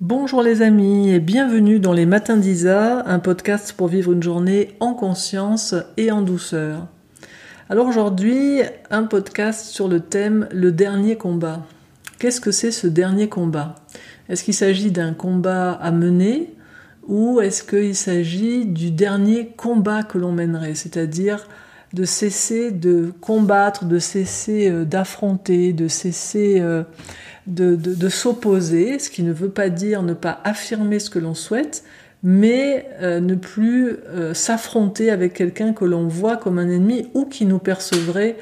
Bonjour les amis et bienvenue dans les Matins d'Isa, un podcast pour vivre une journée en conscience et en douceur. Alors aujourd'hui, un podcast sur le thème le dernier combat. Qu'est-ce que c'est ce dernier combat? Est-ce qu'il s'agit d'un combat à mener ou est-ce qu'il s'agit du dernier combat que l'on mènerait, c'est-à-dire de cesser de combattre, de cesser euh, d'affronter, de cesser euh, de, s'opposer, ce qui ne veut pas dire ne pas affirmer ce que l'on souhaite, mais euh, ne plus s'affronter avec quelqu'un que l'on voit comme un ennemi ou qui nous percevrait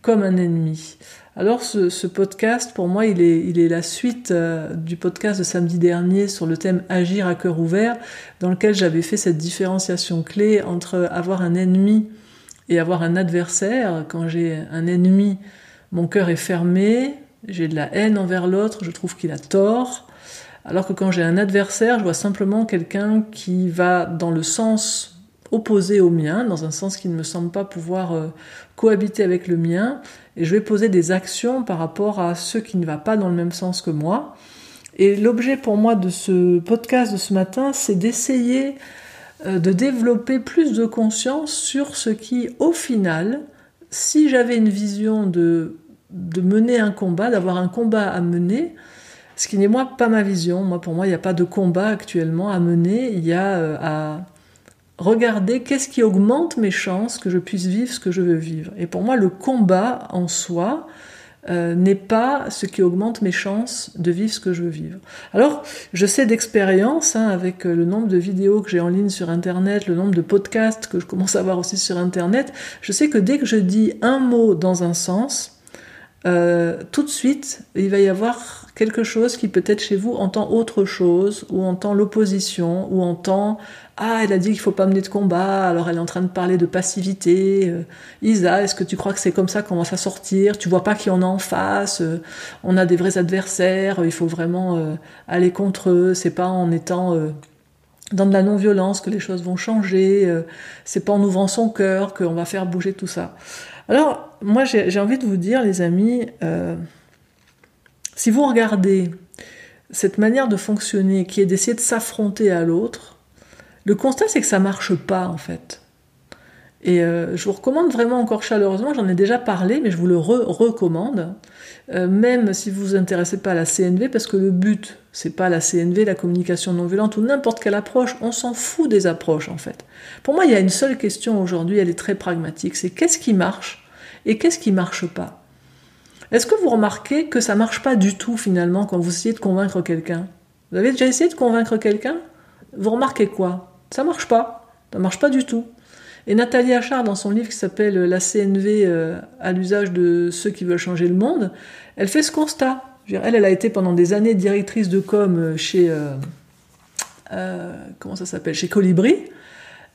comme un ennemi. Alors ce, podcast, pour moi, il est, il est la suite du podcast de samedi dernier sur le thème Agir à cœur ouvert, dans lequel j'avais fait cette différenciation clé entre avoir un ennemi et avoir un adversaire. Quand j'ai un ennemi, mon cœur est fermé, j'ai de la haine envers l'autre, je trouve qu'il a tort. Alors que quand j'ai un adversaire, je vois simplement quelqu'un qui va dans le sens opposé au mien, dans un sens qui ne me semble pas pouvoir euh, cohabiter avec le mien, et je vais poser des actions par rapport à ceux qui ne va pas dans le même sens que moi. Et l'objet pour moi de ce podcast de ce matin, c'est d'essayer de développer plus de conscience sur ce qui, au final, si j'avais une vision de de mener un combat, d'avoir un combat à mener, ce qui n'est moi pas ma vision. Moi, pour moi, il n'y a pas de combat actuellement à mener. Il y a euh, à regarder qu'est-ce qui augmente mes chances que je puisse vivre ce que je veux vivre. Et pour moi, le combat en soi euh, n'est pas ce qui augmente mes chances de vivre ce que je veux vivre. Alors, je sais d'expérience, hein, avec euh, le nombre de vidéos que j'ai en ligne sur Internet, le nombre de podcasts que je commence à voir aussi sur Internet, je sais que dès que je dis un mot dans un sens, euh, tout de suite, il va y avoir quelque chose qui peut-être chez vous entend autre chose, ou entend l'opposition, ou entend Ah, elle a dit qu'il faut pas mener de combat, alors elle est en train de parler de passivité. Euh, Isa, est-ce que tu crois que c'est comme ça qu'on va s'en sortir? Tu vois pas qui on a en face euh, On a des vrais adversaires, il faut vraiment aller contre eux. C'est pas en étant dans de la non-violence que les choses vont changer. c'est pas en ouvrant son cœur qu'on va faire bouger tout ça. Alors, moi, j'ai envie de vous dire, les amis, euh, si vous regardez cette manière de fonctionner qui est d'essayer de s'affronter à l'autre, le constat, c'est que ça marche pas, en fait. Et euh, je vous recommande vraiment encore chaleureusement, j'en ai déjà parlé, mais je vous le recommande, euh, même si vous vous intéressez pas à la CNV, parce que le but, c'est pas la CNV, la communication non violente ou n'importe quelle approche, on s'en fout des approches en fait. Pour moi, il y a une seule question aujourd'hui, elle est très pragmatique, c'est qu'est-ce qui marche et qu'est-ce qui marche pas. Est-ce que vous remarquez que ça marche pas du tout finalement quand vous essayez de convaincre quelqu'un? Vous avez déjà essayé de convaincre quelqu'un? Vous remarquez quoi? Ça marche pas. Ça marche pas du tout. Et Nathalie Achard, dans son livre qui s'appelle La CNV euh, à l'usage de ceux qui veulent changer le monde, elle fait ce constat. Elle, elle a été pendant des années directrice de com euh, chez euh, comment ça s'appelle Chez Colibri.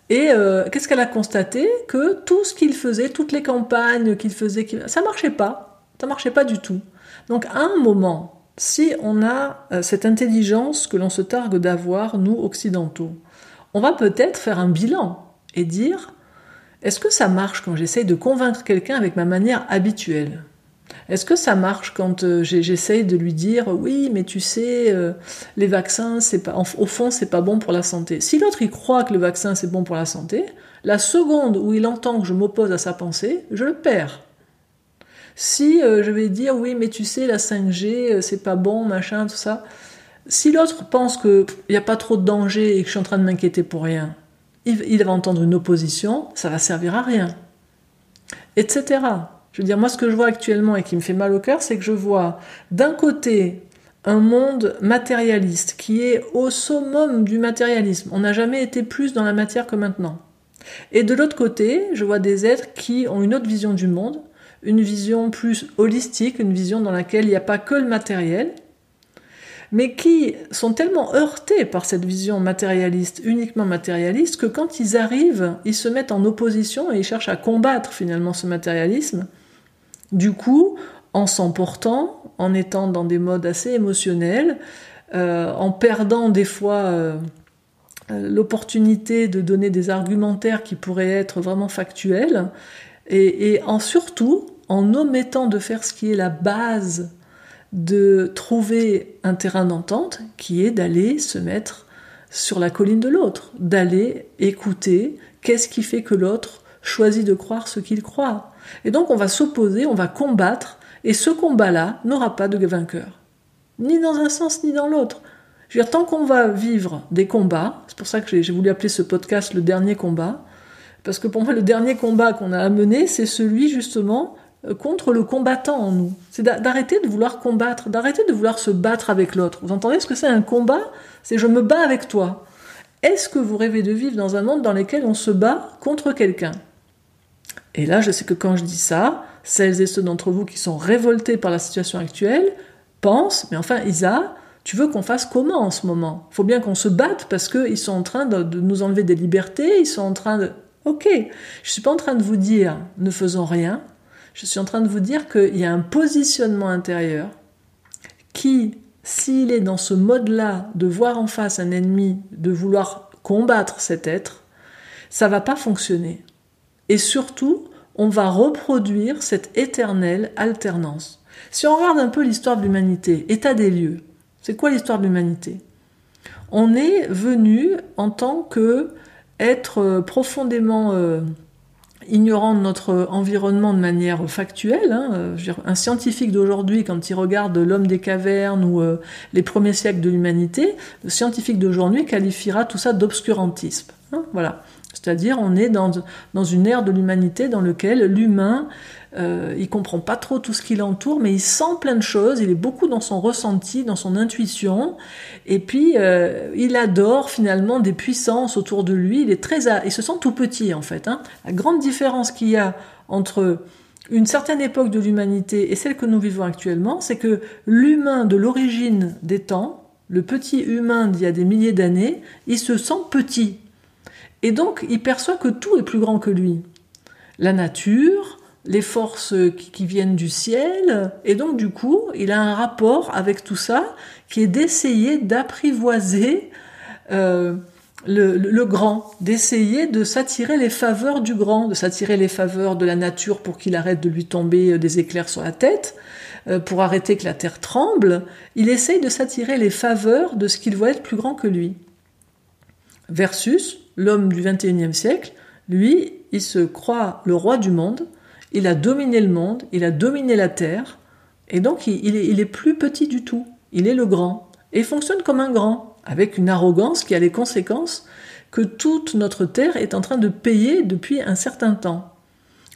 Et qu'est-ce qu'elle a constaté? Que tout ce qu'il faisait, toutes les campagnes qu'il faisait, ça marchait pas. Ça marchait pas du tout. Donc à un moment, si on a cette intelligence que l'on se targue d'avoir, nous occidentaux, on va peut-être faire un bilan et dire est-ce que ça marche quand j'essaye de convaincre quelqu'un avec ma manière habituelle? Est-ce que ça marche quand euh, j'essaye de lui dire oui, mais tu sais, euh, les vaccins, c'est pas, au fond, c'est pas bon pour la santé. Si l'autre il croit que le vaccin c'est bon pour la santé, la seconde où il entend que je m'oppose à sa pensée, je le perds. Si euh, je vais dire oui, mais tu sais, la 5G, c'est pas bon, machin, tout ça. Si l'autre pense qu'il n'y a pas trop de danger et que je suis en train de m'inquiéter pour rien, il, va entendre une opposition, ça va servir à rien. Etc. Je veux dire, moi, ce que je vois actuellement et qui me fait mal au cœur, c'est que je vois d'un côté un monde matérialiste qui est au summum du matérialisme. On n'a jamais été plus dans la matière que maintenant. Et de l'autre côté, je vois des êtres qui ont une autre vision du monde, une vision plus holistique, une vision dans laquelle il n'y a pas que le matériel, mais qui sont tellement heurtés par cette vision matérialiste, uniquement matérialiste, que quand ils arrivent, ils se mettent en opposition et ils cherchent à combattre finalement ce matérialisme du coup, en s'emportant, en étant dans des modes assez émotionnels, euh, en perdant des fois euh, euh, l'opportunité de donner des argumentaires qui pourraient être vraiment factuels, et, en surtout en omettant de faire ce qui est la base de trouver un terrain d'entente qui est d'aller se mettre sur la colline de l'autre, d'aller écouter qu'est-ce qui fait que l'autre choisit de croire ce qu'il croit. Et donc on va s'opposer, on va combattre, et ce combat-là n'aura pas de vainqueur. Ni dans un sens ni dans l'autre. Je veux dire, tant qu'on va vivre des combats, c'est pour ça que j'ai voulu appeler ce podcast le dernier combat, parce que pour moi le dernier combat qu'on a à mener, c'est celui justement contre le combattant en nous. C'est d'arrêter de vouloir combattre, d'arrêter de vouloir se battre avec l'autre. Vous entendez ce que c'est un combat? C'est je me bats avec toi. Est-ce que vous rêvez de vivre dans un monde dans lequel on se bat contre quelqu'un? Et là, je sais que quand je dis ça, celles et ceux d'entre vous qui sont révoltés par la situation actuelle pensent, mais enfin Isa, tu veux qu'on fasse comment en ce moment? Il faut bien qu'on se batte parce qu'ils sont en train de, de, nous enlever des libertés, ils sont en train de... Ok, je suis pas en train de vous dire ne faisons rien, je suis en train de vous dire qu'il y a un positionnement intérieur qui, s'il est dans ce mode-là de voir en face un ennemi, de vouloir combattre cet être, ça va pas fonctionner. Et surtout, on va reproduire cette éternelle alternance. Si on regarde un peu l'histoire de l'humanité, état des lieux, c'est quoi l'histoire de l'humanité? On est venu en tant que être profondément euh, ignorant notre environnement de manière factuelle. Hein, euh, un scientifique d'aujourd'hui, quand il regarde l'homme des cavernes ou euh, les premiers siècles de l'humanité, le scientifique d'aujourd'hui qualifiera tout ça d'obscurantisme. Hein, voilà. C'est-à-dire, on est dans, dans une ère de l'humanité dans laquelle l'humain euh, il comprend pas trop tout ce qui l'entoure, mais il sent plein de choses. Il est beaucoup dans son ressenti, dans son intuition, et puis euh, il adore finalement des puissances autour de lui. Il est très, il se sent tout petit en fait. Hein. La grande différence qu'il y a entre une certaine époque de l'humanité et celle que nous vivons actuellement, c'est que l'humain de l'origine des temps, le petit humain d'il y a des milliers d'années, il se sent petit. Et donc, il perçoit que tout est plus grand que lui. La nature, les forces qui, viennent du ciel, et donc du coup, il a un rapport avec tout ça qui est d'essayer d'apprivoiser euh, le, grand, d'essayer de s'attirer les faveurs du grand, de s'attirer les faveurs de la nature pour qu'il arrête de lui tomber euh, des éclairs sur la tête, euh, pour arrêter que la terre tremble. Il essaye de s'attirer les faveurs de ce qu'il voit être plus grand que lui. Versus l'homme du XXIe siècle, lui, il se croit le roi du monde, il a dominé le monde, il a dominé la terre, et donc il, est, plus petit du tout, il est le grand, et fonctionne comme un grand, avec une arrogance qui a les conséquences que toute notre terre est en train de payer depuis un certain temps.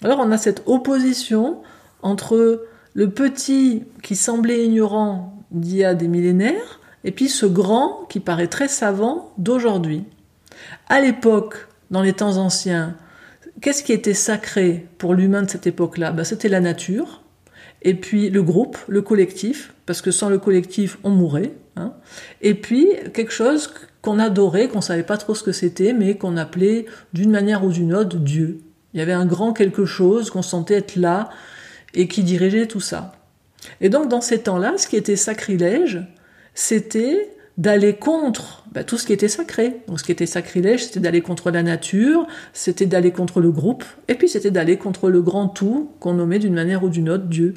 Alors on a cette opposition entre le petit qui semblait ignorant d'il y a des millénaires, et puis ce grand qui paraît très savant d'aujourd'hui. À l'époque, dans les temps anciens, Qu'est-ce qui était sacré pour l'humain de cette époque-là? Ben, C'était la nature, et puis le groupe, le collectif, parce que sans le collectif, on mourrait. Hein. et puis quelque chose qu'on adorait, qu'on savait pas trop ce que c'était, mais qu'on appelait d'une manière ou d'une autre Dieu. Il y avait un grand quelque chose qu'on sentait être là et qui dirigeait tout ça. Et donc dans ces temps-là, ce qui était sacrilège, c'était d'aller contre bah, tout ce qui était sacré. Donc ce qui était sacrilège, c'était d'aller contre la nature, c'était d'aller contre le groupe, et puis c'était d'aller contre le grand tout qu'on nommait d'une manière ou d'une autre Dieu.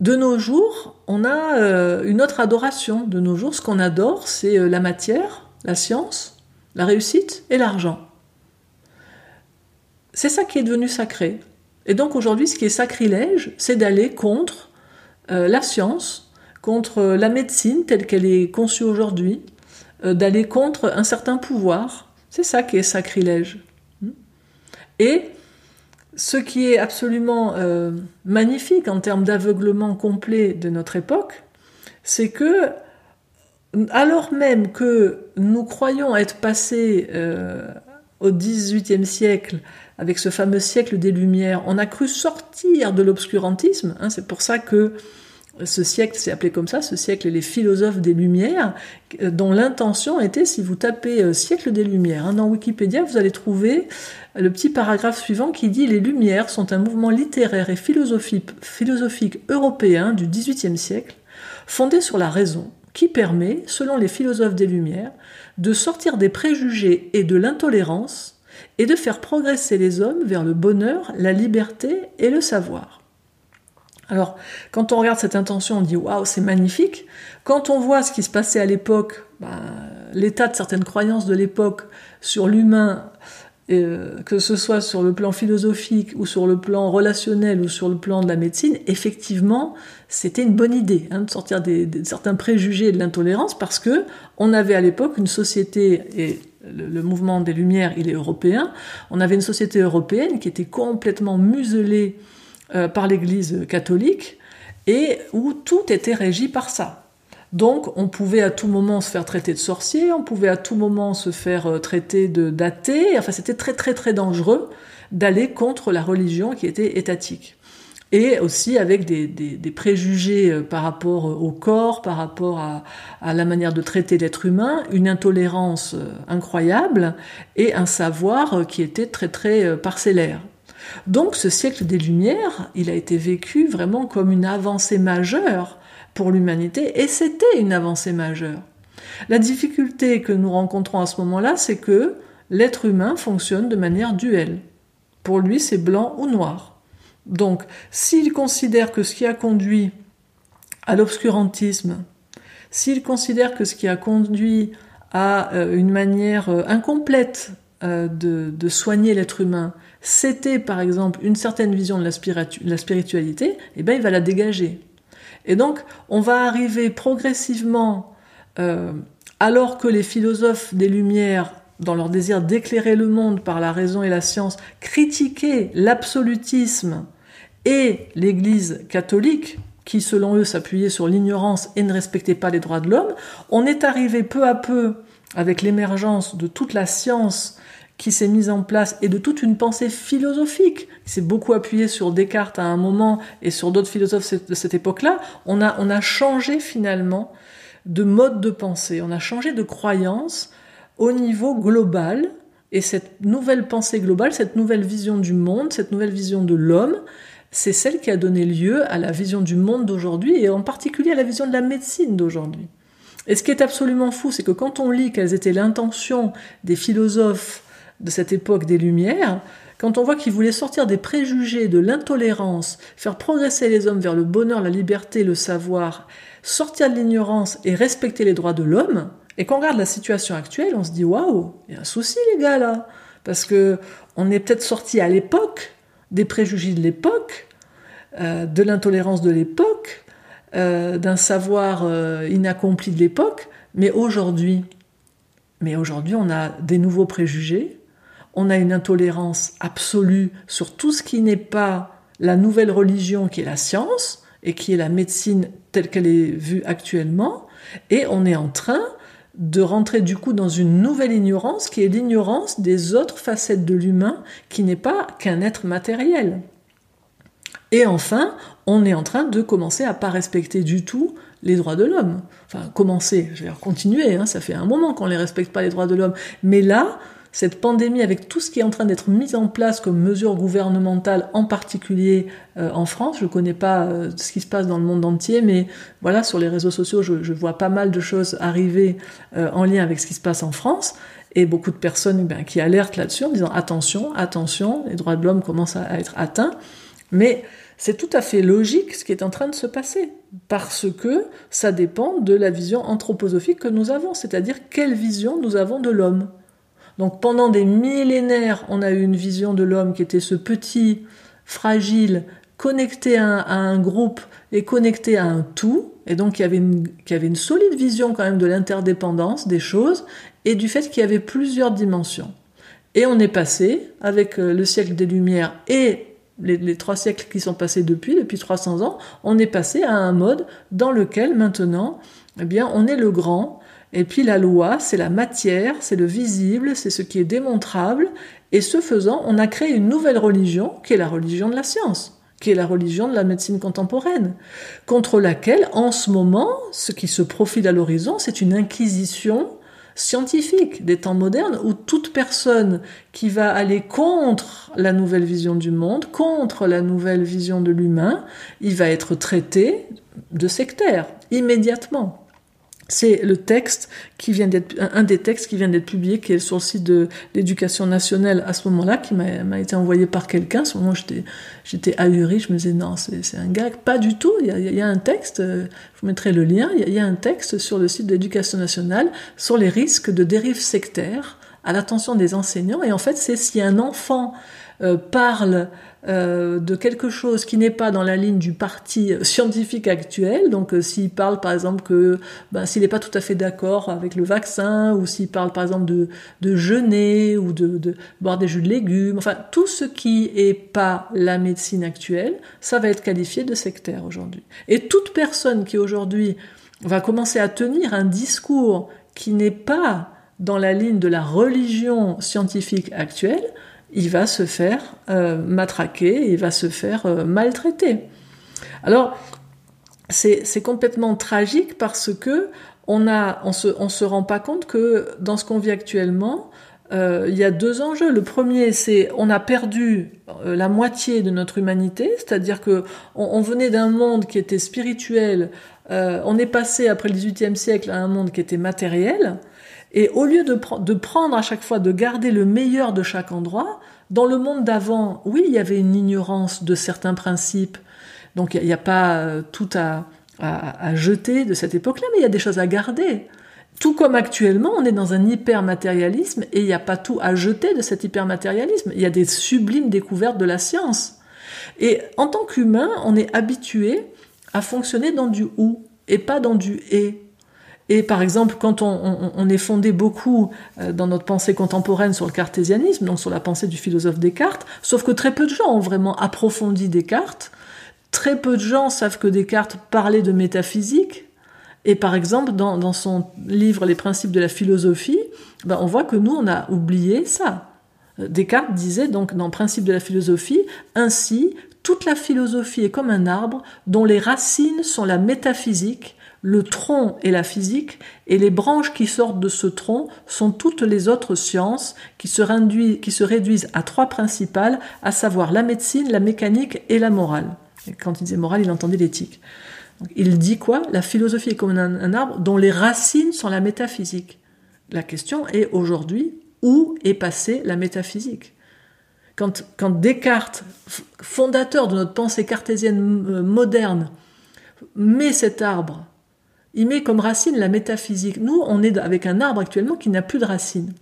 De nos jours, on a euh, une autre adoration. De nos jours, ce qu'on adore, c'est euh, la matière, la science, la réussite et l'argent. C'est ça qui est devenu sacré. Et donc aujourd'hui, ce qui est sacrilège, c'est d'aller contre euh, la science, contre la médecine telle qu'elle est conçue aujourd'hui, euh, d'aller contre un certain pouvoir. C'est ça qui est sacrilège. Hmm. Et ce qui est absolument euh, magnifique en termes d'aveuglement complet de notre époque, c'est que alors même que nous croyons être passés euh, au XVIIIe siècle avec ce fameux siècle des Lumières, on a cru sortir de l'obscurantisme. Hein, c'est pour ça que ce siècle, c'est appelé comme ça, ce siècle les philosophes des Lumières, euh, dont l'intention était, si vous tapez euh, siècle des Lumières hein, dans Wikipédia, vous allez trouver le petit paragraphe suivant qui dit Les Lumières sont un mouvement littéraire et philosophique, philosophique européen du XVIIIe siècle, fondé sur la raison, qui permet, selon les philosophes des Lumières, de sortir des préjugés et de l'intolérance et de faire progresser les hommes vers le bonheur, la liberté et le savoir. Alors, quand on regarde cette intention, on dit waouh, c'est magnifique. Quand on voit ce qui se passait à l'époque, ben, l'état de certaines croyances de l'époque sur l'humain, euh, que ce soit sur le plan philosophique ou sur le plan relationnel ou sur le plan de la médecine, effectivement, c'était une bonne idée hein, de sortir des, certains préjugés et de l'intolérance parce que on avait à l'époque une société et le, mouvement des Lumières, il est européen. On avait une société européenne qui était complètement muselée euh, par l'Église catholique et où tout était régi par ça. Donc on pouvait à tout moment se faire traiter de sorcier, on pouvait à tout moment se faire euh, traiter de d'athée, enfin c'était très très très dangereux d'aller contre la religion qui était étatique. Et aussi avec des, préjugés euh, par rapport au corps, par rapport à, à la manière de traiter l'être humain, une intolérance incroyable et un savoir qui était très très parcellaire. Donc ce siècle des Lumières, il a été vécu vraiment comme une avancée majeure pour l'humanité, et c'était une avancée majeure. La difficulté que nous rencontrons à ce moment-là, c'est que l'être humain fonctionne de manière duelle. Pour lui, c'est blanc ou noir. Donc, s'il considère que ce qui a conduit à l'obscurantisme, s'il considère que ce qui a conduit à euh, une manière euh, incomplète euh, de, soigner l'être humain, c'était par exemple une certaine vision de la, spiritualité, eh bien il va la dégager. Et donc on va arriver progressivement, euh, alors que les philosophes des Lumières, dans leur désir d'éclairer le monde par la raison et la science, critiquaient l'absolutisme et l'Église catholique, qui selon eux s'appuyait sur l'ignorance et ne respectait pas les droits de l'homme, on est arrivé peu à peu avec l'émergence de toute la science qui s'est mise en place et de toute une pensée philosophique. Qui s'est beaucoup appuyée sur Descartes à un moment et sur d'autres philosophes de cette époque-là, on a, on a changé finalement de mode de pensée, on a changé de croyance au niveau global. Et cette nouvelle pensée globale, cette nouvelle vision du monde, cette nouvelle vision de l'homme, c'est celle qui a donné lieu à la vision du monde d'aujourd'hui et en particulier à la vision de la médecine d'aujourd'hui. Et ce qui est absolument fou, c'est que quand on lit quelles étaient l'intention des philosophes de cette époque des Lumières, quand on voit qu'ils voulaient sortir des préjugés, de l'intolérance, faire progresser les hommes vers le bonheur, la liberté, le savoir, sortir de l'ignorance et respecter les droits de l'homme, et qu'on regarde la situation actuelle, on se dit waouh, il y a un souci les gars là, parce que on est peut-être sorti à l'époque des préjugés de l'époque, euh, de l'intolérance de l'époque, euh, d'un savoir euh, inaccompli de l'époque, mais aujourd'hui, mais aujourd'hui on a des nouveaux préjugés, on a une intolérance absolue sur tout ce qui n'est pas la nouvelle religion qui est la science et qui est la médecine telle qu'elle est vue actuellement, et on est en train de rentrer du coup dans une nouvelle ignorance qui est l'ignorance des autres facettes de l'humain qui n'est pas qu'un être matériel. Et enfin, on est en train de commencer à pas respecter du tout les droits de l'homme. Enfin, commencer, je vais continuer, hein, ça fait un moment qu'on ne les respecte pas les droits de l'homme. Mais là, cette pandémie, avec tout ce qui est en train d'être mis en place comme mesure gouvernementale, en particulier euh, en France, je ne connais pas euh, ce qui se passe dans le monde entier, mais voilà, sur les réseaux sociaux, je, vois pas mal de choses arriver euh, en lien avec ce qui se passe en France, et beaucoup de personnes ben, qui alertent là-dessus en disant attention, attention, les droits de l'homme commencent à, être atteints, mais c'est tout à fait logique ce qui est en train de se passer, parce que ça dépend de la vision anthroposophique que nous avons, c'est-à-dire quelle vision nous avons de l'homme. Donc pendant des millénaires, on a eu une vision de l'homme qui était ce petit, fragile, connecté à un, groupe et connecté à un tout, et donc qui avait, une, avait une solide vision quand même de l'interdépendance des choses et du fait qu'il y avait plusieurs dimensions. Et on est passé, avec euh, le siècle des Lumières et les, les, trois siècles qui sont passés depuis, depuis 300 ans, on est passé à un mode dans lequel maintenant, eh bien, on est le grand, et puis la loi, c'est la matière, c'est le visible, c'est ce qui est démontrable. Et ce faisant, on a créé une nouvelle religion qui est la religion de la science, qui est la religion de la médecine contemporaine, contre laquelle, en ce moment, ce qui se profile à l'horizon, c'est une inquisition scientifique des temps modernes où toute personne qui va aller contre la nouvelle vision du monde, contre la nouvelle vision de l'humain, il va être traité de sectaire immédiatement. C'est le texte qui vient d'être un des textes qui vient d'être publié qui est sur le site de l'éducation nationale à ce moment-là qui m'a été envoyé par quelqu'un. À ce moment j'étais j'étais ahuri je me disais non c'est un gag. Pas du tout. Il y a, un texte euh, je vous mettrai le lien. Il y, a, il y, a, un texte sur le site de l'éducation nationale sur les risques de dérive sectaire à l'attention des enseignants. Et en fait c'est si un enfant euh, parle euh, de quelque chose qui n'est pas dans la ligne du parti scientifique actuel, donc euh, s'il parle par exemple que ben, s'il n'est pas tout à fait d'accord avec le vaccin, ou s'il parle par exemple de, de jeûner, ou de, de, boire des jus de légumes, enfin tout ce qui est pas la médecine actuelle, ça va être qualifié de sectaire aujourd'hui. Et toute personne qui aujourd'hui va commencer à tenir un discours qui n'est pas dans la ligne de la religion scientifique actuelle, il va se faire euh, matraquer, il va se faire euh, maltraiter. Alors, c'est complètement tragique parce que on on se, on se rend pas compte que dans ce qu'on vit actuellement, euh, il y a deux enjeux. Le premier, c'est on a perdu la moitié de notre humanité, c'est-à-dire que on, venait d'un monde qui était spirituel, on est passé après le XVIIIe siècle à un monde qui était matériel. Et au lieu de, de, prendre à chaque fois, de garder le meilleur de chaque endroit, dans le monde d'avant, oui, il y avait une ignorance de certains principes, donc il n'y a, pas euh, tout à, à, à jeter de cette époque-là, mais il y a des choses à garder. Tout comme actuellement, on est dans un hypermatérialisme et il n'y a pas tout à jeter de cet hypermatérialisme. Il y a des sublimes découvertes de la science. Et en tant qu'humain, on est habitué à fonctionner dans du ou et pas dans du et. Et par exemple, quand on, est fondé beaucoup euh, dans notre pensée contemporaine sur le cartésianisme, donc sur la pensée du philosophe Descartes, sauf que très peu de gens ont vraiment approfondi Descartes, très peu de gens savent que Descartes parlait de métaphysique, et par exemple, dans, son livre Les principes de la philosophie, ben on voit que nous, on a oublié ça. Descartes disait donc dans Principes de la philosophie, ainsi, toute la philosophie est comme un arbre dont les racines sont la métaphysique le tronc est la physique, et les branches qui sortent de ce tronc sont toutes les autres sciences qui se, réduisent, à trois principales, à savoir la médecine, la mécanique et la morale. Quand il disait morale, il entendait l'éthique. Il dit quoi? La philosophie est comme un, un arbre dont les racines sont la métaphysique. La question est aujourd'hui, où est passée la métaphysique? Quand, quand Descartes, fondateur de notre pensée cartésienne euh, moderne, met cet arbre il met comme racine la métaphysique. Nous, on est avec un arbre actuellement qui n'a plus de racines.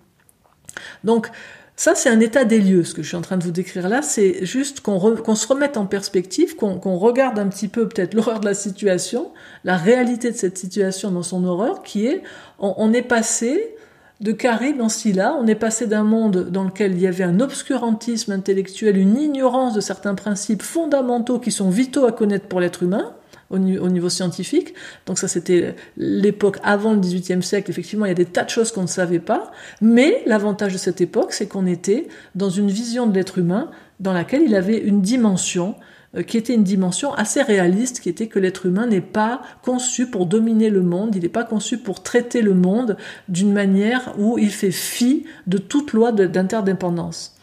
Donc, ça, c'est un état des lieux. Ce que je suis en train de vous décrire là, c'est juste qu'on se remette en perspective, qu'on regarde un petit peu peut-être l'horreur de la situation, la réalité de cette situation dans son horreur, qui est, on, est passé de Carré dans Scylla, on est passé d'un monde dans lequel il y avait un obscurantisme intellectuel, une ignorance de certains principes fondamentaux qui sont vitaux à connaître pour l'être humain, au, niveau scientifique. Donc ça, c'était l'époque avant le XVIIIe siècle. Effectivement, il y a des tas de choses qu'on ne savait pas. Mais l'avantage de cette époque, c'est qu'on était dans une vision de l'être humain dans laquelle il avait une dimension euh, qui était une dimension assez réaliste, qui était que l'être humain n'est pas conçu pour dominer le monde, il n'est pas conçu pour traiter le monde d'une manière où il fait fi de toute loi d'interdépendance.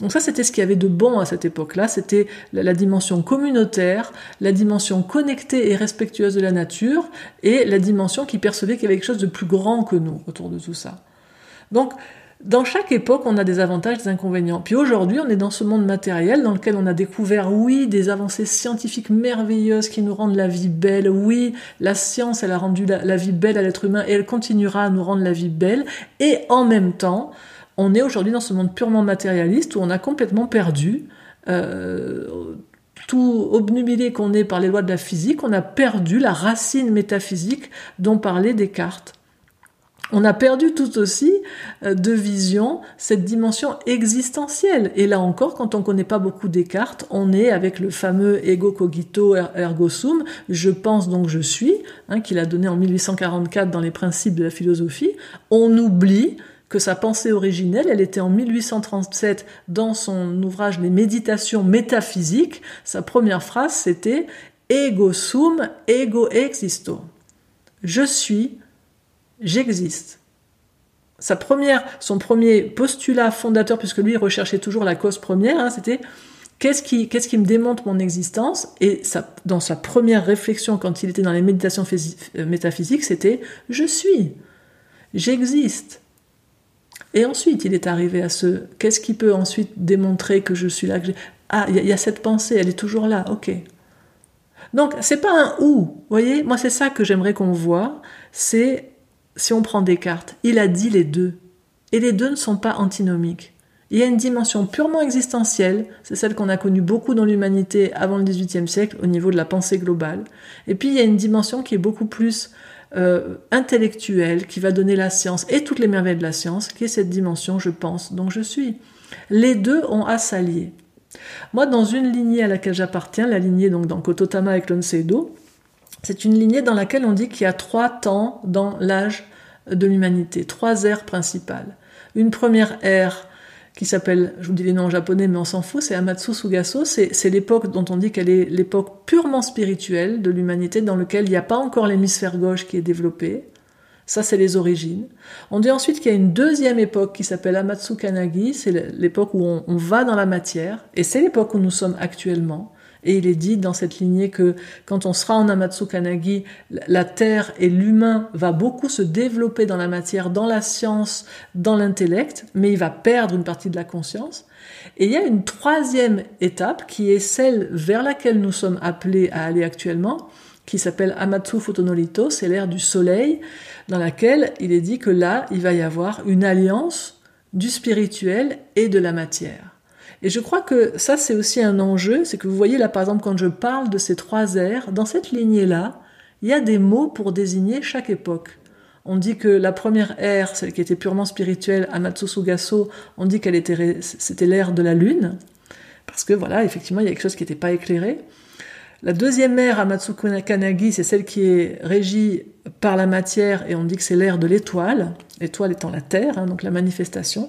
Donc ça, c'était ce qu'il y avait de bon à cette époque-là, c'était la, dimension communautaire, la dimension connectée et respectueuse de la nature, et la dimension qui percevait qu'il y avait quelque chose de plus grand que nous autour de tout ça. Donc, dans chaque époque, on a des avantages, des inconvénients. Puis aujourd'hui, on est dans ce monde matériel dans lequel on a découvert, oui, des avancées scientifiques merveilleuses qui nous rendent la vie belle. Oui, la science, elle a rendu la vie belle à l'être humain et elle continuera à nous rendre la vie belle. Et en même temps, on est aujourd'hui dans ce monde purement matérialiste où on a complètement perdu euh, tout obnubilé qu'on est par les lois de la physique, on a perdu la racine métaphysique dont parlait Descartes. On a perdu tout aussi euh, de vision cette dimension existentielle. Et là encore, quand on ne connaît pas beaucoup Descartes, on est avec le fameux ego cogito er-, ergo sum, je pense donc je suis, hein, qu'il a donné en 1844 dans les principes de la philosophie. On oublie que sa pensée originelle, elle était en 1837 dans son ouvrage Les méditations métaphysiques. Sa première phrase, c'était Ego sum, ego existo. Je suis, j'existe. Sa première, son premier postulat fondateur, puisque lui recherchait toujours la cause première, hein, c'était Qu'est-ce qui, me démontre mon existence? Et dans sa première réflexion, quand il était dans les méditations euh, métaphysiques, c'était je suis, j'existe. Et ensuite, il est arrivé à ce qu'est-ce qui peut ensuite démontrer que je suis là Ah, il y, a cette pensée, elle est toujours là, ok. Donc, c'est pas un ou, vous voyez? Moi, c'est ça que j'aimerais qu'on voit, c'est si on prend Descartes, il a dit les deux. Et les deux ne sont pas antinomiques. Il y a une dimension purement existentielle, c'est celle qu'on a connue beaucoup dans l'humanité avant le XVIIIe siècle au niveau de la pensée globale. Et puis il y a une dimension qui est beaucoup plus euh, intellectuelle, qui va donner la science et toutes les merveilles de la science, qui est cette dimension je pense, donc je suis. Les deux ont à s'allier. Moi, dans une lignée à laquelle j'appartiens, la lignée donc dans Kototama et Klonseido, c'est une lignée dans laquelle on dit qu'il y a trois temps dans l'âge de l'humanité, trois ères principales. Une première ère qui s'appelle, je vous dis les noms en japonais, mais on s'en fout, c'est Amatsu Sugaso, c'est l'époque dont on dit qu'elle est l'époque purement spirituelle de l'humanité, dans laquelle il n'y a pas encore l'hémisphère gauche qui est développé. Ça, c'est les origines. On dit ensuite qu'il y a une deuxième époque qui s'appelle Amatsu Kanagi, c'est l'époque où on, on, va dans la matière, et c'est l'époque où nous sommes actuellement. Et il est dit dans cette lignée que quand on sera en Amatsu Kanagi, la Terre et l'humain va beaucoup se développer dans la matière, dans la science, dans l'intellect, mais il va perdre une partie de la conscience. Et il y a une troisième étape qui est celle vers laquelle nous sommes appelés à aller actuellement, qui s'appelle Amatsu Futonolito, c'est l'ère du soleil, dans laquelle il est dit que là, il va y avoir une alliance du spirituel et de la matière. Et je crois que ça, c'est aussi un enjeu, c'est que vous voyez là, par exemple, quand je parle de ces trois ères, dans cette lignée-là, il y a des mots pour désigner chaque époque. On dit que la première ère, celle qui était purement spirituelle, Amatsu Sugaso, on dit qu'elle était, c'était l'ère de la lune, parce que voilà, effectivement, il y a quelque chose qui n'était pas éclairé. La deuxième ère, Amatsu Kanagi, c'est celle qui est régie par la matière, et on dit que c'est l'ère de l'étoile, l'étoile étant la terre, hein, donc la manifestation.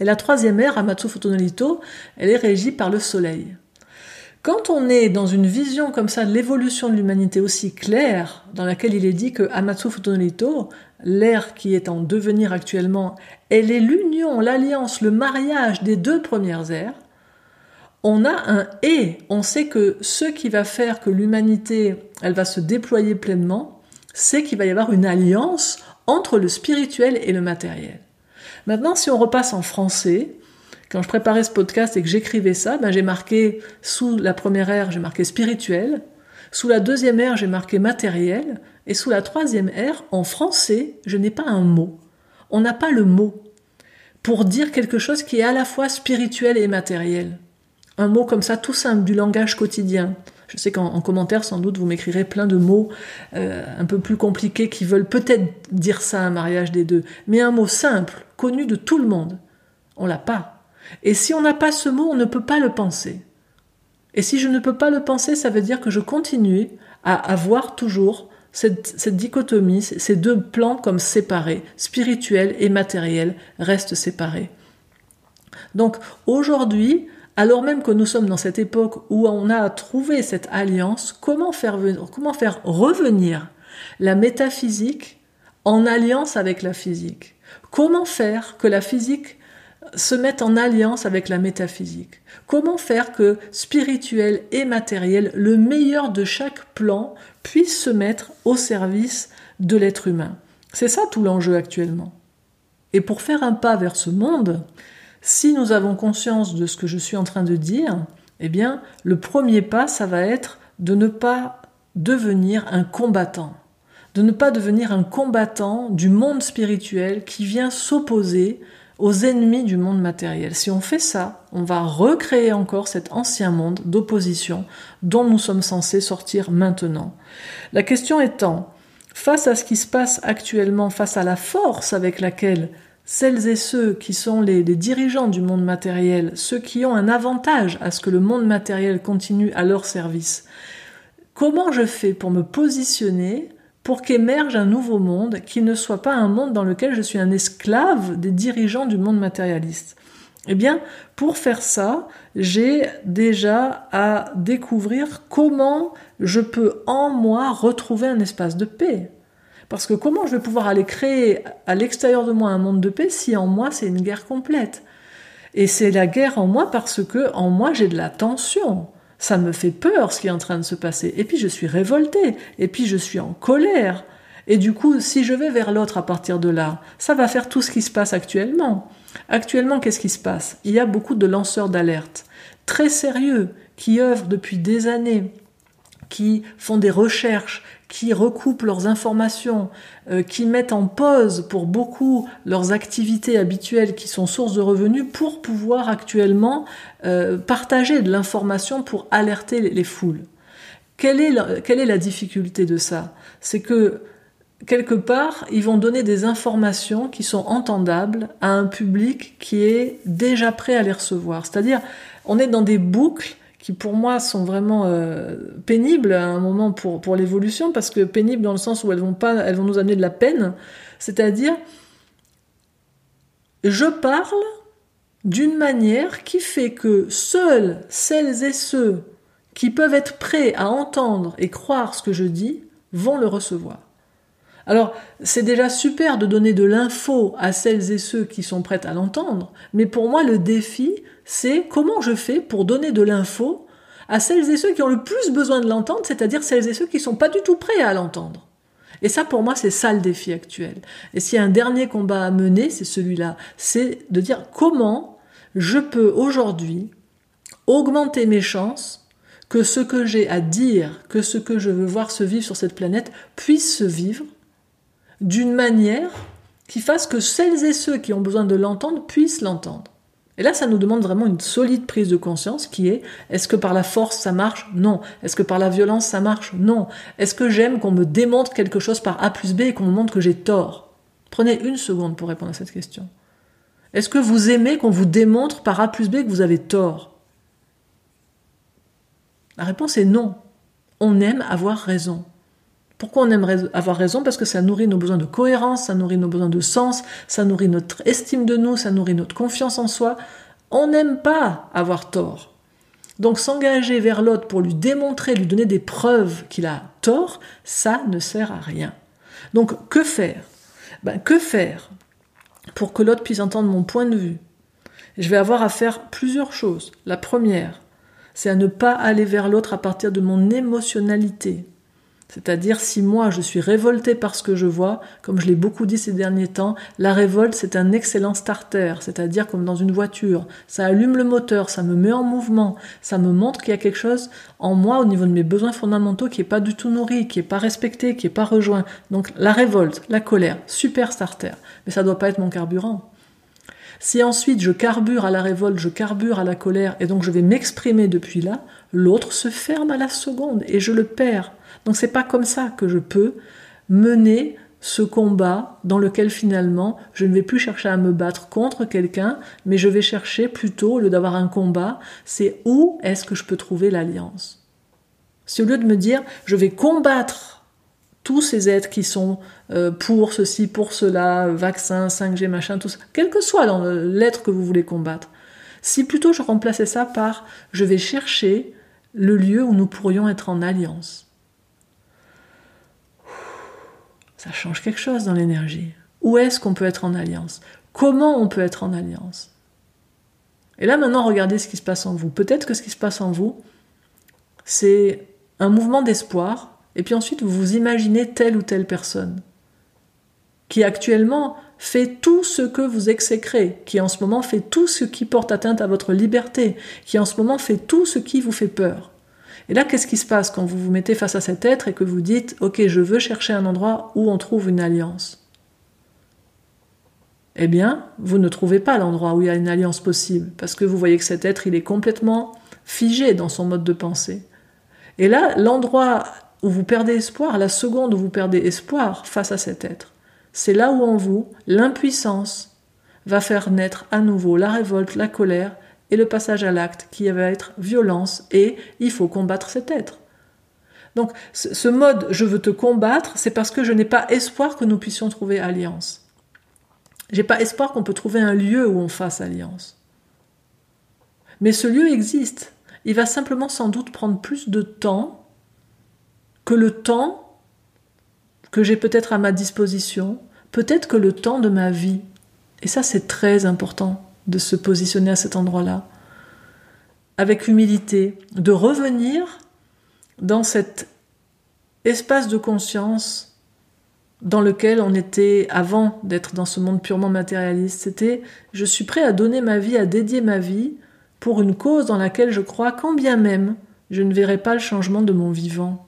Et la troisième ère, Amatsu Futonolito, elle est régie par le soleil. Quand on est dans une vision comme ça de l'évolution de l'humanité aussi claire, dans laquelle il est dit que Amatsu Futonolito, l'ère qui est en devenir actuellement, elle est l'union, l'alliance, le mariage des deux premières ères, on a un et. On sait que ce qui va faire que l'humanité, elle va se déployer pleinement, c'est qu'il va y avoir une alliance entre le spirituel et le matériel. Maintenant, si on repasse en français, quand je préparais ce podcast et que j'écrivais ça, ben j'ai marqué sous la première ère, j'ai marqué spirituel, sous la deuxième ère, j'ai marqué matériel, et sous la troisième ère, en français, je n'ai pas un mot. On n'a pas le mot pour dire quelque chose qui est à la fois spirituel et matériel. Un mot comme ça, tout simple, du langage quotidien. Je sais qu'en commentaire, sans doute, vous m'écrirez plein de mots euh, un peu plus compliqués qui veulent peut-être dire ça, un mariage des deux. Mais un mot simple, connu de tout le monde, on l'a pas. Et si on n'a pas ce mot, on ne peut pas le penser. Et si je ne peux pas le penser, ça veut dire que je continue à avoir toujours cette, cette dichotomie, ces deux plans comme séparés, spirituel et matériel restent séparés. Donc aujourd'hui, alors même que nous sommes dans cette époque où on a trouvé cette alliance, comment faire, revenir la métaphysique en alliance avec la physique? Comment faire que la physique se mette en alliance avec la métaphysique? Comment faire que spirituel et matériel, le meilleur de chaque plan, puisse se mettre au service de l'être humain? C'est ça tout l'enjeu actuellement. Et pour faire un pas vers ce monde, si nous avons conscience de ce que je suis en train de dire, eh bien, le premier pas, ça va être de ne pas devenir un combattant, de ne pas devenir un combattant du monde spirituel qui vient s'opposer aux ennemis du monde matériel. Si on fait ça, on va recréer encore cet ancien monde d'opposition dont nous sommes censés sortir maintenant. La question étant, face à ce qui se passe actuellement, face à la force avec laquelle celles et ceux qui sont les, dirigeants du monde matériel, ceux qui ont un avantage à ce que le monde matériel continue à leur service, comment je fais pour me positionner pour qu'émerge un nouveau monde qui ne soit pas un monde dans lequel je suis un esclave des dirigeants du monde matérialiste? Eh bien, pour faire ça, j'ai déjà à découvrir comment je peux en moi retrouver un espace de paix. Parce que comment je vais pouvoir aller créer à l'extérieur de moi un monde de paix si en moi c'est une guerre complète? Et c'est la guerre en moi parce que en moi j'ai de la tension. Ça me fait peur ce qui est en train de se passer. Et puis je suis révoltée. Et puis je suis en colère. Et du coup, si je vais vers l'autre à partir de là, ça va faire tout ce qui se passe actuellement. Actuellement, qu'est-ce qui se passe? Il y a beaucoup de lanceurs d'alerte, très sérieux, qui œuvrent depuis des années, qui font des recherches, qui recoupent leurs informations, euh, qui mettent en pause pour beaucoup leurs activités habituelles qui sont source de revenus pour pouvoir actuellement euh, partager de l'information pour alerter les, foules. Quelle est, la, quelle est la difficulté de ça? C'est que quelque part, ils vont donner des informations qui sont entendables à un public qui est déjà prêt à les recevoir. C'est-à-dire, on est dans des boucles qui pour moi sont vraiment euh, pénibles à un moment pour, l'évolution, parce que pénibles dans le sens où elles vont, elles vont nous amener de la peine, c'est-à-dire je parle d'une manière qui fait que seuls celles et ceux qui peuvent être prêts à entendre et croire ce que je dis vont le recevoir. Alors, c'est déjà super de donner de l'info à celles et ceux qui sont prêts à l'entendre, mais pour moi, le défi, c'est comment je fais pour donner de l'info à celles et ceux qui ont le plus besoin de l'entendre, c'est-à-dire celles et ceux qui ne sont pas du tout prêts à l'entendre. Et ça, pour moi, c'est ça le défi actuel. Et s'il y a un dernier combat à mener, c'est celui-là. C'est de dire comment je peux aujourd'hui augmenter mes chances que ce que j'ai à dire, que ce que je veux voir se vivre sur cette planète puisse se vivre d'une manière qui fasse que celles et ceux qui ont besoin de l'entendre puissent l'entendre. Et là, ça nous demande vraiment une solide prise de conscience qui est est-ce que par la force ça marche? Non. Est-ce que par la violence ça marche? Non. Est-ce que j'aime qu'on me démontre quelque chose par A plus B et qu'on me montre que j'ai tort? Prenez une seconde pour répondre à cette question. Est-ce que vous aimez qu'on vous démontre par A plus B que vous avez tort? La réponse est non. On aime avoir raison. Pourquoi on aimerait avoir raison? Parce que ça nourrit nos besoins de cohérence, ça nourrit nos besoins de sens, ça nourrit notre estime de nous, ça nourrit notre confiance en soi. On n'aime pas avoir tort. Donc s'engager vers l'autre pour lui démontrer, lui donner des preuves qu'il a tort, ça ne sert à rien. Donc que faire? Ben, Que faire pour que l'autre puisse entendre mon point de vue? Je vais avoir à faire plusieurs choses. La première, c'est à ne pas aller vers l'autre à partir de mon émotionnalité. C'est-à-dire si moi je suis révolté par ce que je vois, comme je l'ai beaucoup dit ces derniers temps, la révolte c'est un excellent starter, c'est-à-dire comme dans une voiture, ça allume le moteur, ça me met en mouvement, ça me montre qu'il y a quelque chose en moi au niveau de mes besoins fondamentaux qui est pas du tout nourri, qui est pas respecté, qui est pas rejoint. Donc la révolte, la colère, super starter, mais ça doit pas être mon carburant. Si ensuite je carbure à la révolte, je carbure à la colère, et donc je vais m'exprimer depuis là, l'autre se ferme à la seconde et je le perds. Donc c'est pas comme ça que je peux mener ce combat dans lequel finalement je ne vais plus chercher à me battre contre quelqu'un, mais je vais chercher plutôt, au lieu d'avoir un combat, c'est où est-ce que je peux trouver l'alliance. C'est au lieu de me dire je vais combattre tous ces êtres qui sont euh, pour ceci, pour cela, vaccin, 5G, machin, tout quel que soit l'être que vous voulez combattre, si plutôt je remplaçais ça par je vais chercher le lieu où nous pourrions être en alliance. ça change quelque chose dans l'énergie. Où est-ce qu'on peut être en alliance? Comment on peut être en alliance? Et là maintenant, regardez ce qui se passe en vous. Peut-être que ce qui se passe en vous, c'est un mouvement d'espoir, et puis ensuite vous vous imaginez telle ou telle personne qui actuellement fait tout ce que vous exécrez, qui en ce moment fait tout ce qui porte atteinte à votre liberté, qui en ce moment fait tout ce qui vous fait peur. Et là, qu'est-ce qui se passe quand vous vous mettez face à cet être et que vous dites, OK, je veux chercher un endroit où on trouve une alliance Eh bien, vous ne trouvez pas l'endroit où il y a une alliance possible, parce que vous voyez que cet être, il est complètement figé dans son mode de pensée. Et là, l'endroit où vous perdez espoir, la seconde où vous perdez espoir face à cet être, c'est là où en vous, l'impuissance va faire naître à nouveau la révolte, la colère, et le passage à l'acte qui va être violence et il faut combattre cet être. Donc ce mode je veux te combattre, c'est parce que je n'ai pas espoir que nous puissions trouver alliance. J'ai pas espoir qu'on peut trouver un lieu où on fasse alliance. Mais ce lieu existe. Il va simplement sans doute prendre plus de temps que le temps que j'ai peut-être à ma disposition, peut-être que le temps de ma vie. Et ça, c'est très important de se positionner à cet endroit-là, avec humilité, de revenir dans cet espace de conscience dans lequel on était avant d'être dans ce monde purement matérialiste. C'était je suis prêt à donner ma vie, à dédier ma vie pour une cause dans laquelle je crois, quand bien même je ne verrai pas le changement de mon vivant.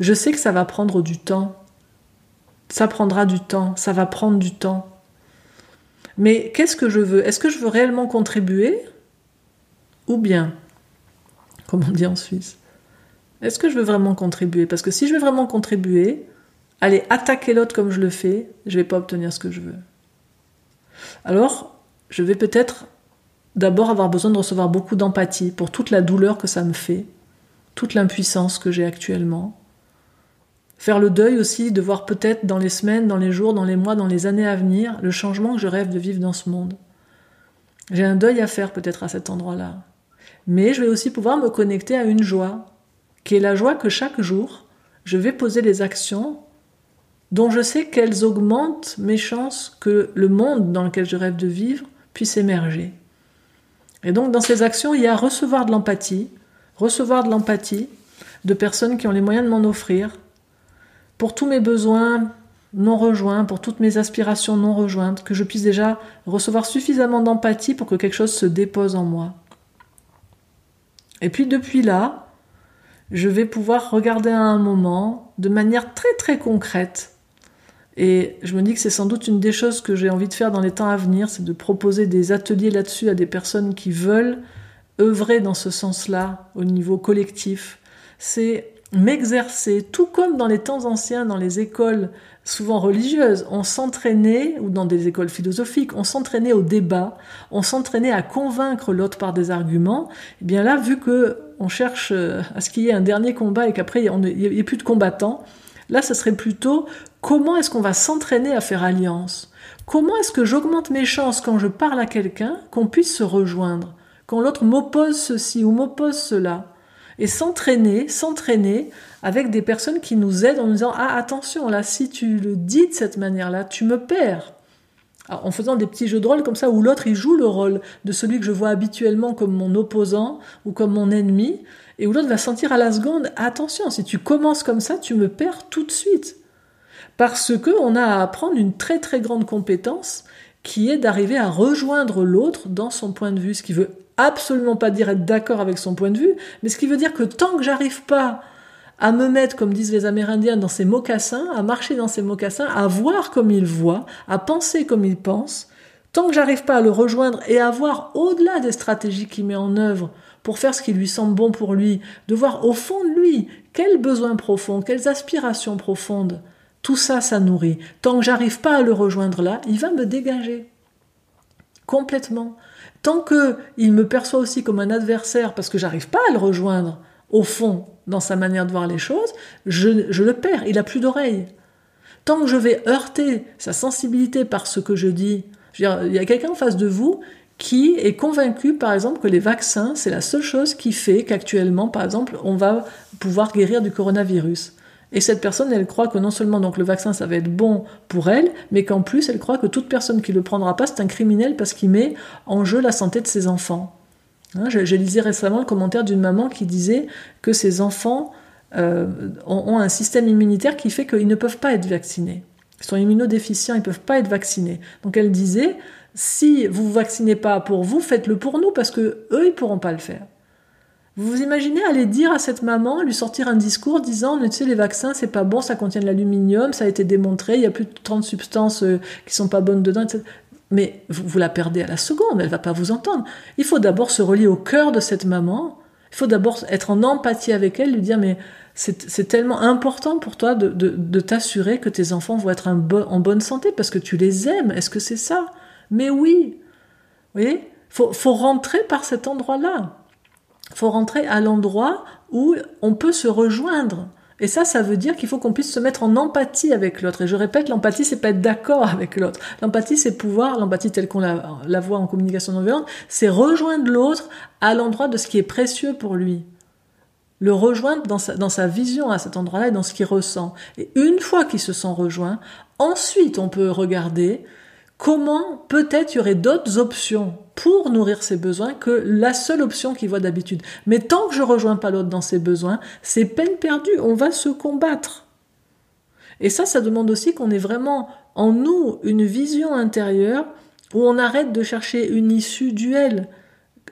Je sais que ça va prendre du temps. Ça prendra du temps, ça va prendre du temps. Mais qu'est-ce que je veux? Est-ce que je veux réellement contribuer? Ou bien, comme on dit en Suisse, est-ce que je veux vraiment contribuer? Parce que si je veux vraiment contribuer, aller attaquer l'autre comme je le fais, je ne vais pas obtenir ce que je veux. Alors, je vais peut-être d'abord avoir besoin de recevoir beaucoup d'empathie pour toute la douleur que ça me fait, toute l'impuissance que j'ai actuellement. Faire le deuil aussi de voir peut-être dans les semaines, dans les jours, dans les mois, dans les années à venir, le changement que je rêve de vivre dans ce monde. J'ai un deuil à faire peut-être à cet endroit-là. Mais je vais aussi pouvoir me connecter à une joie, qui est la joie que chaque jour, je vais poser les actions dont je sais qu'elles augmentent mes chances que le monde dans lequel je rêve de vivre puisse émerger. Et donc dans ces actions, il y a recevoir de l'empathie, recevoir de l'empathie de personnes qui ont les moyens de m'en offrir, pour tous mes besoins non rejoints, pour toutes mes aspirations non rejointes, que je puisse déjà recevoir suffisamment d'empathie pour que quelque chose se dépose en moi. Et puis depuis là, je vais pouvoir regarder à un moment de manière très très concrète et je me dis que c'est sans doute une des choses que j'ai envie de faire dans les temps à venir, c'est de proposer des ateliers là-dessus à des personnes qui veulent œuvrer dans ce sens-là au niveau collectif. C'est m'exercer, tout comme dans les temps anciens, dans les écoles souvent religieuses, on s'entraînait, ou dans des écoles philosophiques, on s'entraînait au débat, on s'entraînait à convaincre l'autre par des arguments. Et eh bien là, vu que on cherche à ce qu'il y ait un dernier combat et qu'après il n'y ait plus de combattants, Là, ce serait plutôt comment est-ce qu'on va s'entraîner à faire alliance? Comment est-ce que j'augmente mes chances quand je parle à quelqu'un qu'on puisse se rejoindre? Quand l'autre m'oppose ceci ou m'oppose cela? Et s'entraîner, s'entraîner avec des personnes qui nous aident en nous disant Ah, attention, là, si tu le dis de cette manière-là, tu me perds. en faisant des petits jeux de rôle comme ça où l'autre il joue le rôle de celui que je vois habituellement comme mon opposant ou comme mon ennemi et où l'autre va sentir à la seconde, attention, si tu commences comme ça, tu me perds tout de suite. Parce que on a à apprendre une très très grande compétence qui est d'arriver à rejoindre l'autre dans son point de vue, ce qui veut absolument pas dire être d'accord avec son point de vue, mais ce qui veut dire que tant que j'arrive pas à me mettre, comme disent les Amérindiens, dans ses mocassins, à marcher dans ses mocassins, à voir comme il voit, à penser comme il pense, tant que j'arrive pas à le rejoindre et à voir au-delà des stratégies qu'il met en œuvre pour faire ce qui lui semble bon pour lui, de voir au fond de lui quels besoins profonds, quelles aspirations profondes. Tout ça, ça nourrit. Tant que j'arrive pas à le rejoindre là, il va me dégager. Complètement. Tant que il me perçoit aussi comme un adversaire parce que j'arrive pas à le rejoindre, au fond, dans sa manière de voir les choses, je, le perds. Il a plus d'oreilles. Tant que je vais heurter sa sensibilité par ce que je dis, il y a quelqu'un en face de vous qui est convaincu, par exemple, que les vaccins, c'est la seule chose qui fait qu'actuellement, par exemple, on va pouvoir guérir du coronavirus. Et cette personne, elle croit que non seulement donc le vaccin, ça va être bon pour elle, mais qu'en plus, elle croit que toute personne qui le prendra pas, c'est un criminel parce qu'il met en jeu la santé de ses enfants. Hein, je, lisais récemment le commentaire d'une maman qui disait que ses enfants euh, ont, un système immunitaire qui fait qu'ils ne peuvent pas être vaccinés. Ils sont immunodéficients, ils ne peuvent pas être vaccinés. Donc elle disait, si vous vous vaccinez pas pour vous, faites-le pour nous parce que eux ils pourront pas le faire. Vous vous imaginez aller dire à cette maman, lui sortir un discours disant, tu sais, les vaccins, c'est pas bon, ça contient de l'aluminium, ça a été démontré, il y a plus de 30 substances euh, qui sont pas bonnes dedans, etc. Mais vous, la perdez à la seconde, elle va pas vous entendre. Il faut d'abord se relier au cœur de cette maman, il faut d'abord être en empathie avec elle, lui dire, mais c'est tellement important pour toi de, t'assurer que tes enfants vont être en bonne santé parce que tu les aimes. Est-ce que c'est ça? Mais oui, vous voyez, faut rentrer par cet endroit-là. Faut rentrer à l'endroit où on peut se rejoindre. Et ça, ça veut dire qu'il faut qu'on puisse se mettre en empathie avec l'autre. Et je répète, l'empathie, c'est pas être d'accord avec l'autre. L'empathie, c'est pouvoir, l'empathie telle qu'on la, voit en communication non violente, c'est rejoindre l'autre à l'endroit de ce qui est précieux pour lui. Le rejoindre dans sa, dans sa vision à cet endroit-là et dans ce qu'il ressent. Et une fois qu'il se sent rejoint, ensuite on peut regarder comment peut-être il y aurait d'autres options pour nourrir ses besoins que la seule option qu'il voit d'habitude. Mais tant que je rejoins pas l'autre dans ses besoins, c'est peine perdue, on va se combattre. Et ça, ça demande aussi qu'on ait vraiment en nous une vision intérieure où on arrête de chercher une issue duel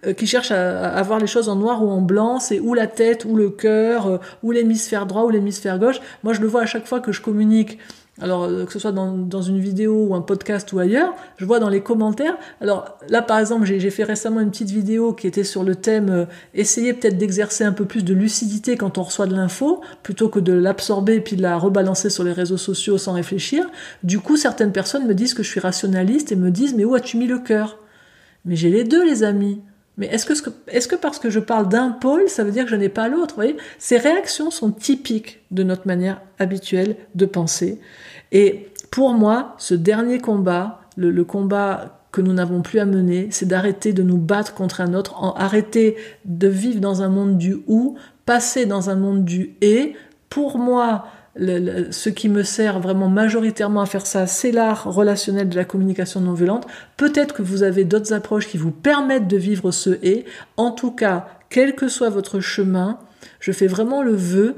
euh, qui cherche à, à, voir les choses en noir ou en blanc, c'est ou la tête, ou le cœur, euh, ou l'hémisphère droit, ou l'hémisphère gauche. Moi, je le vois à chaque fois que je communique alors euh, que ce soit dans, une vidéo ou un podcast ou ailleurs, je vois dans les commentaires. Alors là, par exemple, j'ai fait récemment une petite vidéo qui était sur le thème euh, essayer peut-être d'exercer un peu plus de lucidité quand on reçoit de l'info, plutôt que de l'absorber et puis de la rebalancer sur les réseaux sociaux sans réfléchir. Du coup, certaines personnes me disent que je suis rationaliste et me disent mais où as-tu mis le cœur? Mais j'ai les deux, les amis. Mais est-ce que, parce que je parle d'un pôle, ça veut dire que je n'ai pas l'autre Ces réactions sont typiques de notre manière habituelle de penser. Et pour moi, ce dernier combat, le, combat que nous n'avons plus à mener, c'est d'arrêter de nous battre contre un autre, en, arrêter de vivre dans un monde du ou, passer dans un monde du et. Pour moi, ce qui me sert vraiment majoritairement à faire ça, c'est l'art relationnel de la communication non violente. Peut-être que vous avez d'autres approches qui vous permettent de vivre ce et. En tout cas, quel que soit votre chemin, je fais vraiment le vœu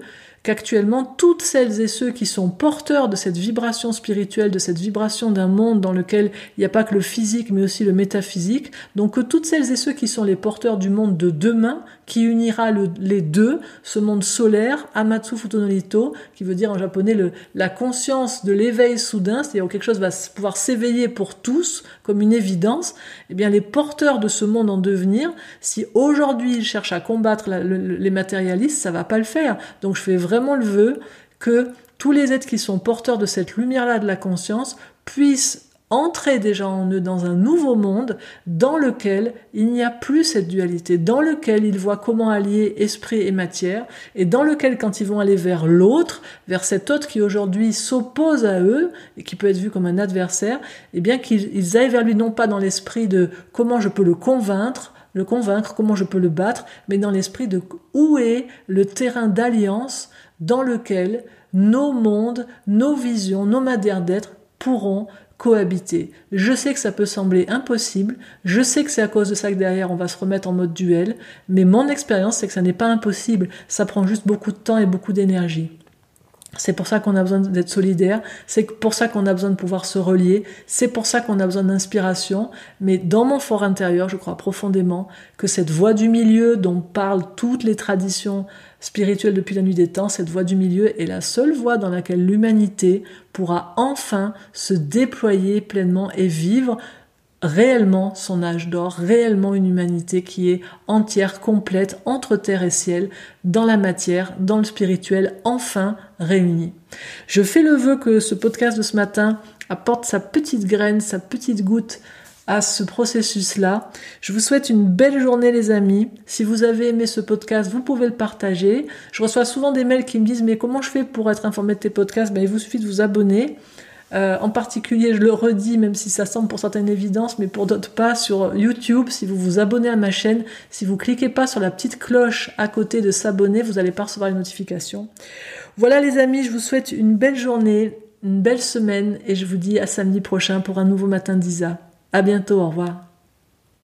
qu'actuellement toutes celles et ceux qui sont porteurs de cette vibration spirituelle, de cette vibration d'un monde dans lequel il n'y a pas que le physique mais aussi le métaphysique, donc que toutes celles et ceux qui sont les porteurs du monde de demain, qui unira les deux, ce monde solaire, Amatsu Futonolito, qui veut dire en japonais le, la conscience de l'éveil soudain, c'est-à-dire où quelque chose va pouvoir s'éveiller pour tous comme une évidence, eh bien les porteurs de ce monde en devenir, si aujourd'hui ils cherchent à combattre les matérialistes, ça va pas le faire. Donc je fais vraiment le vœu que tous les êtres qui sont porteurs de cette lumière-là de la conscience puissent entrer déjà en eux dans un nouveau monde dans lequel il n'y a plus cette dualité, dans lequel ils voient comment allier esprit et matière, et dans lequel quand ils vont aller vers l'autre, vers cet autre qui aujourd'hui s'oppose à eux, et qui peut être vu comme un adversaire, eh bien qu'ils aillent vers lui non pas dans l'esprit de comment je peux le convaincre, le convaincre, comment je peux le battre, mais dans l'esprit de où est le terrain d'alliance dans lequel nos mondes, nos visions, nos madères d'être pourront cohabiter. Je sais que ça peut sembler impossible, je sais que c'est à cause de ça que derrière on va se remettre en mode duel, mais mon expérience c'est que ça n'est pas impossible, ça prend juste beaucoup de temps et beaucoup d'énergie. C'est pour ça qu'on a besoin d'être solidaire, c'est pour ça qu'on a besoin de pouvoir se relier, c'est pour ça qu'on a besoin d'inspiration, mais dans mon fort intérieur, je crois profondément que cette voie du milieu dont parlent toutes les traditions spirituelle depuis la nuit des temps, cette voie du milieu est la seule voie dans laquelle l'humanité pourra enfin se déployer pleinement et vivre réellement son âge d'or, réellement une humanité qui est entière, complète, entre terre et ciel, dans la matière, dans le spirituel, enfin réunie. Je fais le vœu que ce podcast de ce matin apporte sa petite graine, sa petite goutte à ce processus-là. Je vous souhaite une belle journée les amis. Si vous avez aimé ce podcast, vous pouvez le partager. Je reçois souvent des mails qui me disent mais comment je fais pour être informé de tes podcasts? Ben, Il vous suffit de vous abonner. Euh, en particulier, je le redis, même si ça semble pour certaines évidences, mais pour d'autres pas, sur YouTube, si vous vous abonnez à ma chaîne, si vous cliquez pas sur la petite cloche à côté de s'abonner, vous n'allez pas recevoir les notifications. Voilà les amis, je vous souhaite une belle journée, une belle semaine, et je vous dis à samedi prochain pour un nouveau matin d'Isa. À bientôt, au revoir.